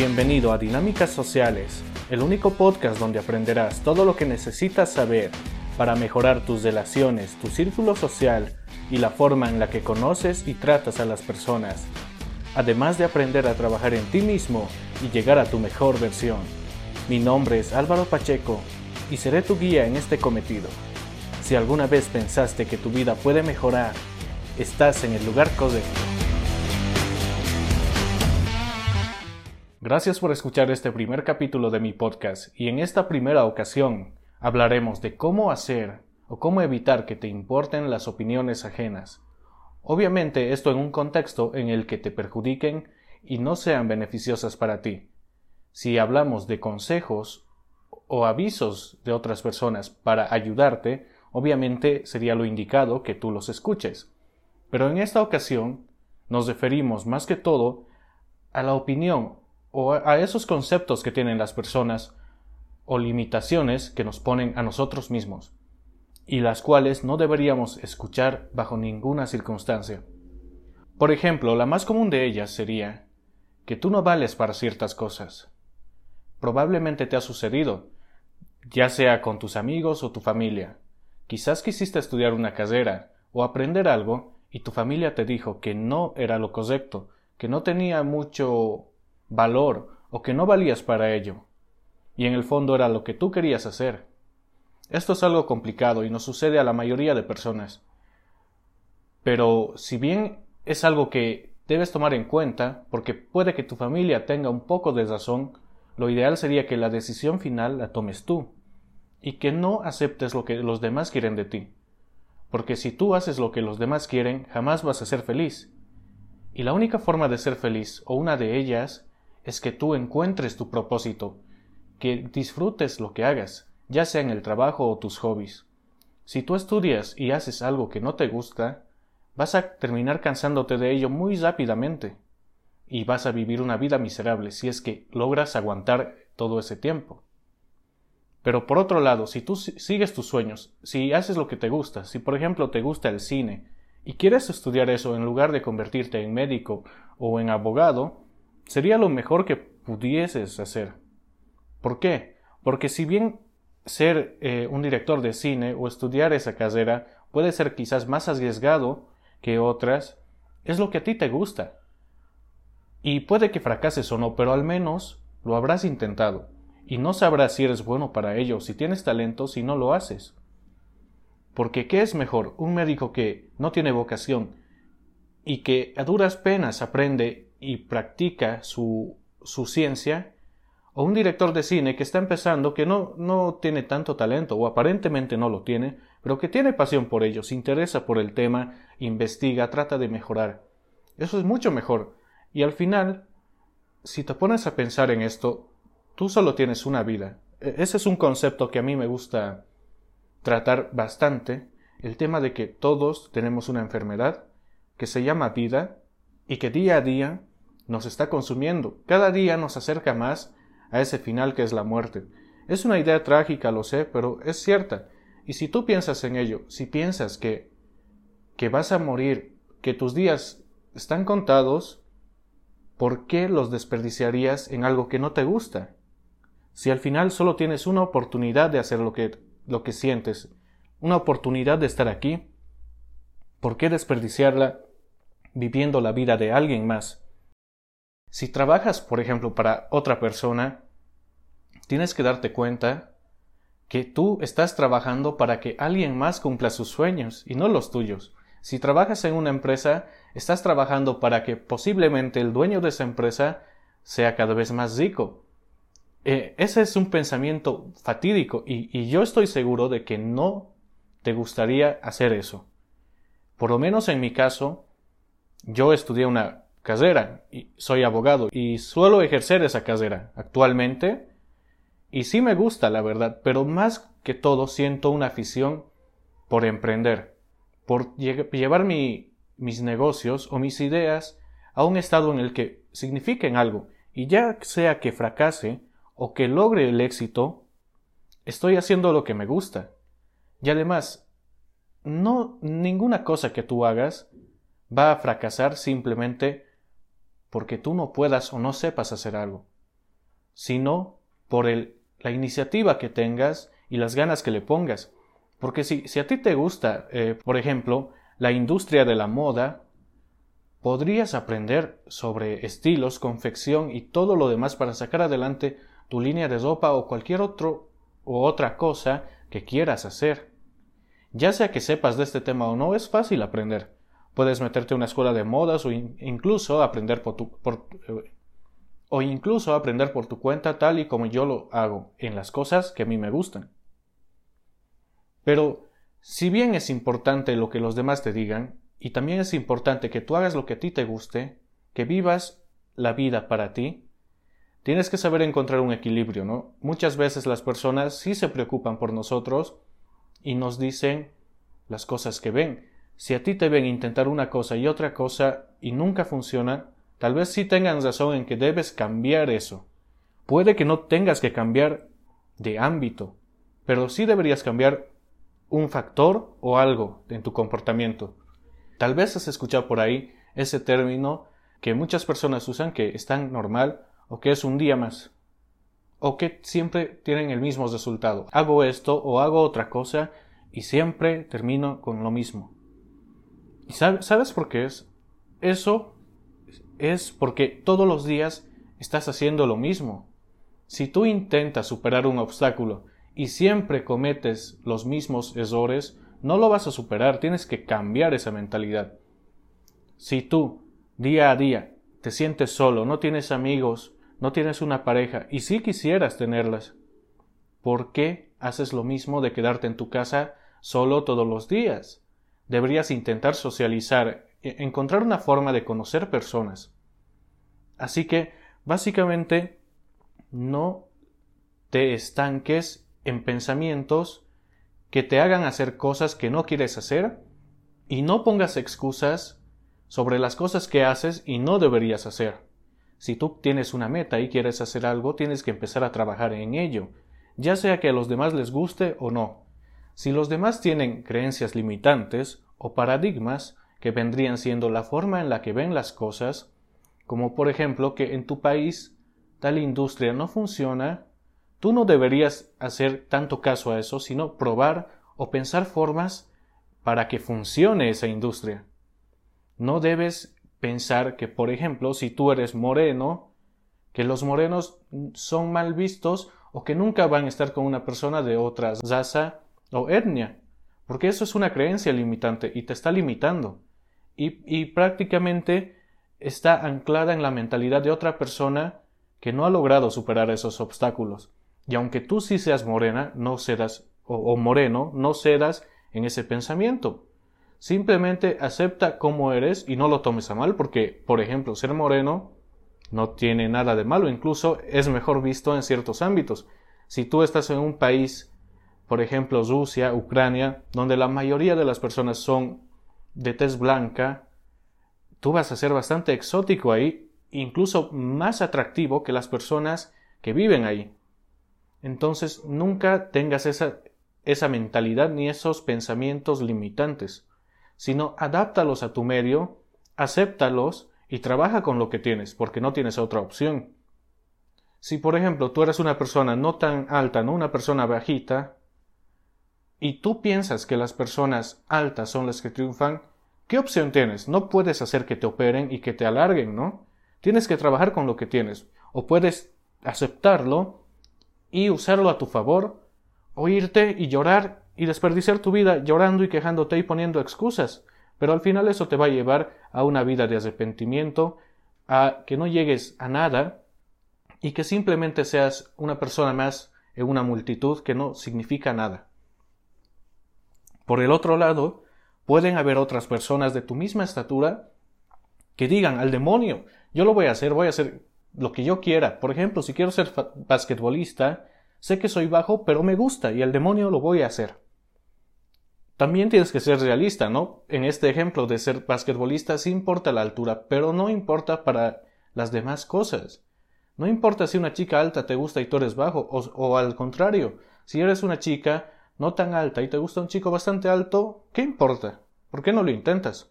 Bienvenido a Dinámicas Sociales, el único podcast donde aprenderás todo lo que necesitas saber para mejorar tus relaciones, tu círculo social y la forma en la que conoces y tratas a las personas, además de aprender a trabajar en ti mismo y llegar a tu mejor versión. Mi nombre es Álvaro Pacheco y seré tu guía en este cometido. Si alguna vez pensaste que tu vida puede mejorar, estás en el lugar correcto. Gracias por escuchar este primer capítulo de mi podcast y en esta primera ocasión hablaremos de cómo hacer o cómo evitar que te importen las opiniones ajenas. Obviamente esto en un contexto en el que te perjudiquen y no sean beneficiosas para ti. Si hablamos de consejos o avisos de otras personas para ayudarte, obviamente sería lo indicado que tú los escuches. Pero en esta ocasión nos referimos más que todo a la opinión o a esos conceptos que tienen las personas o limitaciones que nos ponen a nosotros mismos y las cuales no deberíamos escuchar bajo ninguna circunstancia. Por ejemplo, la más común de ellas sería que tú no vales para ciertas cosas. Probablemente te ha sucedido, ya sea con tus amigos o tu familia. Quizás quisiste estudiar una carrera o aprender algo y tu familia te dijo que no era lo correcto, que no tenía mucho valor o que no valías para ello. Y en el fondo era lo que tú querías hacer. Esto es algo complicado y nos sucede a la mayoría de personas. Pero si bien es algo que debes tomar en cuenta, porque puede que tu familia tenga un poco de razón, lo ideal sería que la decisión final la tomes tú y que no aceptes lo que los demás quieren de ti. Porque si tú haces lo que los demás quieren, jamás vas a ser feliz. Y la única forma de ser feliz, o una de ellas, es que tú encuentres tu propósito, que disfrutes lo que hagas, ya sea en el trabajo o tus hobbies. Si tú estudias y haces algo que no te gusta, vas a terminar cansándote de ello muy rápidamente y vas a vivir una vida miserable si es que logras aguantar todo ese tiempo. Pero por otro lado, si tú sigues tus sueños, si haces lo que te gusta, si por ejemplo te gusta el cine y quieres estudiar eso en lugar de convertirte en médico o en abogado, sería lo mejor que pudieses hacer. ¿Por qué? Porque si bien ser eh, un director de cine o estudiar esa carrera puede ser quizás más arriesgado que otras, es lo que a ti te gusta. Y puede que fracases o no, pero al menos lo habrás intentado. Y no sabrás si eres bueno para ello, si tienes talento, si no lo haces. Porque ¿qué es mejor? Un médico que no tiene vocación y que a duras penas aprende y practica su, su ciencia, o un director de cine que está empezando que no, no tiene tanto talento o aparentemente no lo tiene, pero que tiene pasión por ello, se interesa por el tema, investiga, trata de mejorar. Eso es mucho mejor. Y al final, si te pones a pensar en esto, tú solo tienes una vida. E, ese es un concepto que a mí me gusta tratar bastante, el tema de que todos tenemos una enfermedad que se llama vida y que día a día nos está consumiendo. Cada día nos acerca más a ese final que es la muerte. Es una idea trágica, lo sé, pero es cierta. Y si tú piensas en ello, si piensas que que vas a morir, que tus días están contados, ¿por qué los desperdiciarías en algo que no te gusta? Si al final solo tienes una oportunidad de hacer lo que, lo que sientes, una oportunidad de estar aquí, ¿por qué desperdiciarla viviendo la vida de alguien más? Si trabajas, por ejemplo, para otra persona, tienes que darte cuenta que tú estás trabajando para que alguien más cumpla sus sueños y no los tuyos. Si trabajas en una empresa, estás trabajando para que posiblemente el dueño de esa empresa sea cada vez más rico. Eh, ese es un pensamiento fatídico y, y yo estoy seguro de que no te gustaría hacer eso. Por lo menos en mi caso, yo estudié una carrera y soy abogado y suelo ejercer esa carrera actualmente y sí me gusta la verdad, pero más que todo siento una afición por emprender, por llevar mis negocios o mis ideas a un estado en el que signifiquen algo y ya sea que fracase o que logre el éxito, estoy haciendo lo que me gusta. Y además, no ninguna cosa que tú hagas va a fracasar simplemente porque tú no puedas o no sepas hacer algo. sino por el, la iniciativa que tengas y las ganas que le pongas. Porque si, si a ti te gusta, eh, por ejemplo, la industria de la moda, podrías aprender sobre estilos, confección y todo lo demás para sacar adelante tu línea de ropa o cualquier otro o otra cosa que quieras hacer. Ya sea que sepas de este tema o no, es fácil aprender. Puedes meterte a una escuela de modas o incluso aprender por tu, eh, o incluso aprender por tu cuenta tal y como yo lo hago en las cosas que a mí me gustan. Pero si bien es importante lo que los demás te digan, y también es importante que tú hagas lo que a ti te guste, que vivas la vida para ti, tienes que saber encontrar un equilibrio, ¿no? Muchas veces las personas sí se preocupan por nosotros y nos dicen las cosas que ven. Si a ti te ven intentar una cosa y otra cosa y nunca funciona, tal vez sí tengan razón en que debes cambiar eso. Puede que no tengas que cambiar de ámbito, pero sí deberías cambiar un factor o algo en tu comportamiento. Tal vez has escuchado por ahí ese término que muchas personas usan que es tan normal o que es un día más o que siempre tienen el mismo resultado. Hago esto o hago otra cosa y siempre termino con lo mismo. ¿Y sabes por qué es? Eso es porque todos los días estás haciendo lo mismo. Si tú intentas superar un obstáculo y siempre cometes los mismos errores, no lo vas a superar, tienes que cambiar esa mentalidad. Si tú, día a día, te sientes solo, no tienes amigos, no tienes una pareja y si quisieras tenerlas, ¿por qué haces lo mismo de quedarte en tu casa solo todos los días? Deberías intentar socializar, e encontrar una forma de conocer personas. Así que, básicamente, no te estanques en pensamientos que te hagan hacer cosas que no quieres hacer y no pongas excusas sobre las cosas que haces y no deberías hacer. Si tú tienes una meta y quieres hacer algo, tienes que empezar a trabajar en ello, ya sea que a los demás les guste o no. Si los demás tienen creencias limitantes o paradigmas que vendrían siendo la forma en la que ven las cosas, como por ejemplo que en tu país tal industria no funciona Tú no deberías hacer tanto caso a eso, sino probar o pensar formas para que funcione esa industria. No debes pensar que, por ejemplo, si tú eres moreno, que los morenos son mal vistos o que nunca van a estar con una persona de otra raza o etnia, porque eso es una creencia limitante y te está limitando y, y prácticamente está anclada en la mentalidad de otra persona que no ha logrado superar esos obstáculos. Y aunque tú sí seas morena, no cedas, o, moreno, no cedas en ese pensamiento. Simplemente acepta cómo eres y no lo tomes a mal, porque, por ejemplo, ser moreno no tiene nada de malo, incluso es mejor visto en ciertos ámbitos. Si tú estás en un país, por ejemplo, Rusia, Ucrania, donde la mayoría de las personas son de tez blanca, tú vas a ser bastante exótico ahí, incluso más atractivo que las personas que viven ahí. Entonces nunca tengas esa, esa mentalidad ni esos pensamientos limitantes, sino adáptalos a tu medio, acéptalos y trabaja con lo que tienes, porque no tienes otra opción. Si, por ejemplo, tú eres una persona no tan alta, no una persona bajita, y tú piensas que las personas altas son las que triunfan, ¿qué opción tienes? No puedes hacer que te operen y que te alarguen, ¿no? Tienes que trabajar con lo que tienes. O puedes aceptarlo y usarlo a tu favor, o irte y llorar y desperdiciar tu vida llorando y quejándote y poniendo excusas. Pero al final eso te va a llevar a una vida de arrepentimiento, a que no llegues a nada y que simplemente seas una persona más en una multitud que no significa nada. Por el otro lado, pueden haber otras personas de tu misma estatura que digan al demonio, yo lo voy a hacer, voy a hacer lo que yo quiera. Por ejemplo, si quiero ser basquetbolista, sé que soy bajo, pero me gusta y el demonio lo voy a hacer. También tienes que ser realista, ¿no? En este ejemplo de ser basquetbolista sí importa la altura, pero no importa para las demás cosas. No importa si una chica alta te gusta y tú eres bajo, o, o al contrario, si eres una chica no tan alta y te gusta un chico bastante alto, ¿qué importa? ¿Por qué no lo intentas?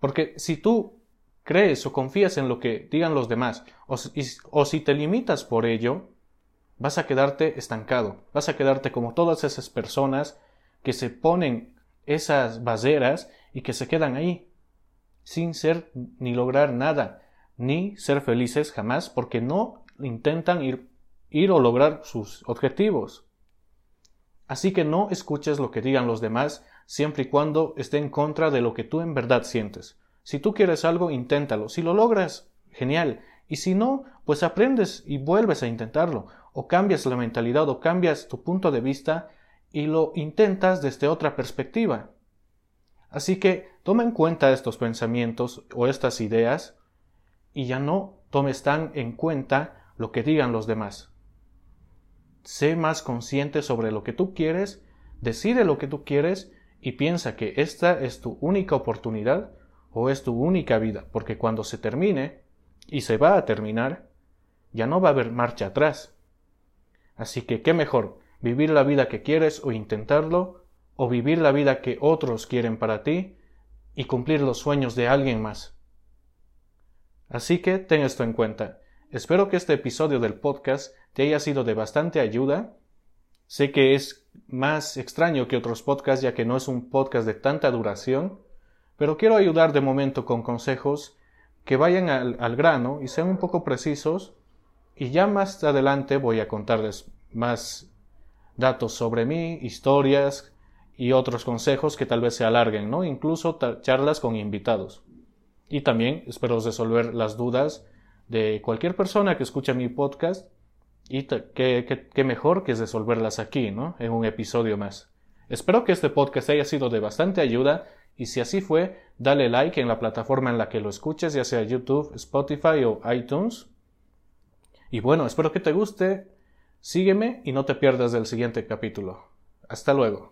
Porque si tú crees o confías en lo que digan los demás, o, si te limitas por ello, vas a quedarte estancado, vas a quedarte como todas esas personas que se ponen esas barreras y que se quedan ahí, sin ser ni lograr nada, ni ser felices jamás, porque no intentan ir o lograr sus objetivos. Así que no escuches lo que digan los demás siempre y cuando esté en contra de lo que tú en verdad sientes. Si tú quieres algo, inténtalo. Si lo logras, genial. Y si no, pues aprendes y vuelves a intentarlo o cambias la mentalidad o cambias tu punto de vista y lo intentas desde otra perspectiva. Así que toma en cuenta estos pensamientos o estas ideas y ya no tomes tan en cuenta lo que digan los demás. Sé más consciente sobre lo que tú quieres, decide lo que tú quieres y piensa que esta es tu única oportunidad o es tu única vida, porque cuando se termine, y se va a terminar, ya no va a haber marcha atrás. Así que, ¿qué mejor? ¿Vivir la vida que quieres o intentarlo? ¿O vivir la vida que otros quieren para ti y cumplir los sueños de alguien más? Así que ten esto en cuenta. Espero que este episodio del podcast te haya sido de bastante ayuda. Sé que es más extraño que otros podcasts ya que no es un podcast de tanta duración, pero quiero ayudar de momento con consejos que vayan al, al grano y sean un poco precisos y ya más adelante voy a contarles más datos sobre mí, historias y otros consejos que tal vez se alarguen, ¿no? Incluso charlas con invitados. Y también espero resolver las dudas de cualquier persona que escuche mi podcast y qué mejor que resolverlas aquí, ¿no? En un episodio más. Espero que este podcast haya sido de bastante ayuda y si así fue, dale like en la plataforma en la que lo escuches, ya sea YouTube, Spotify o iTunes. Y bueno, espero que te guste. Sígueme y no te pierdas del siguiente capítulo. Hasta luego.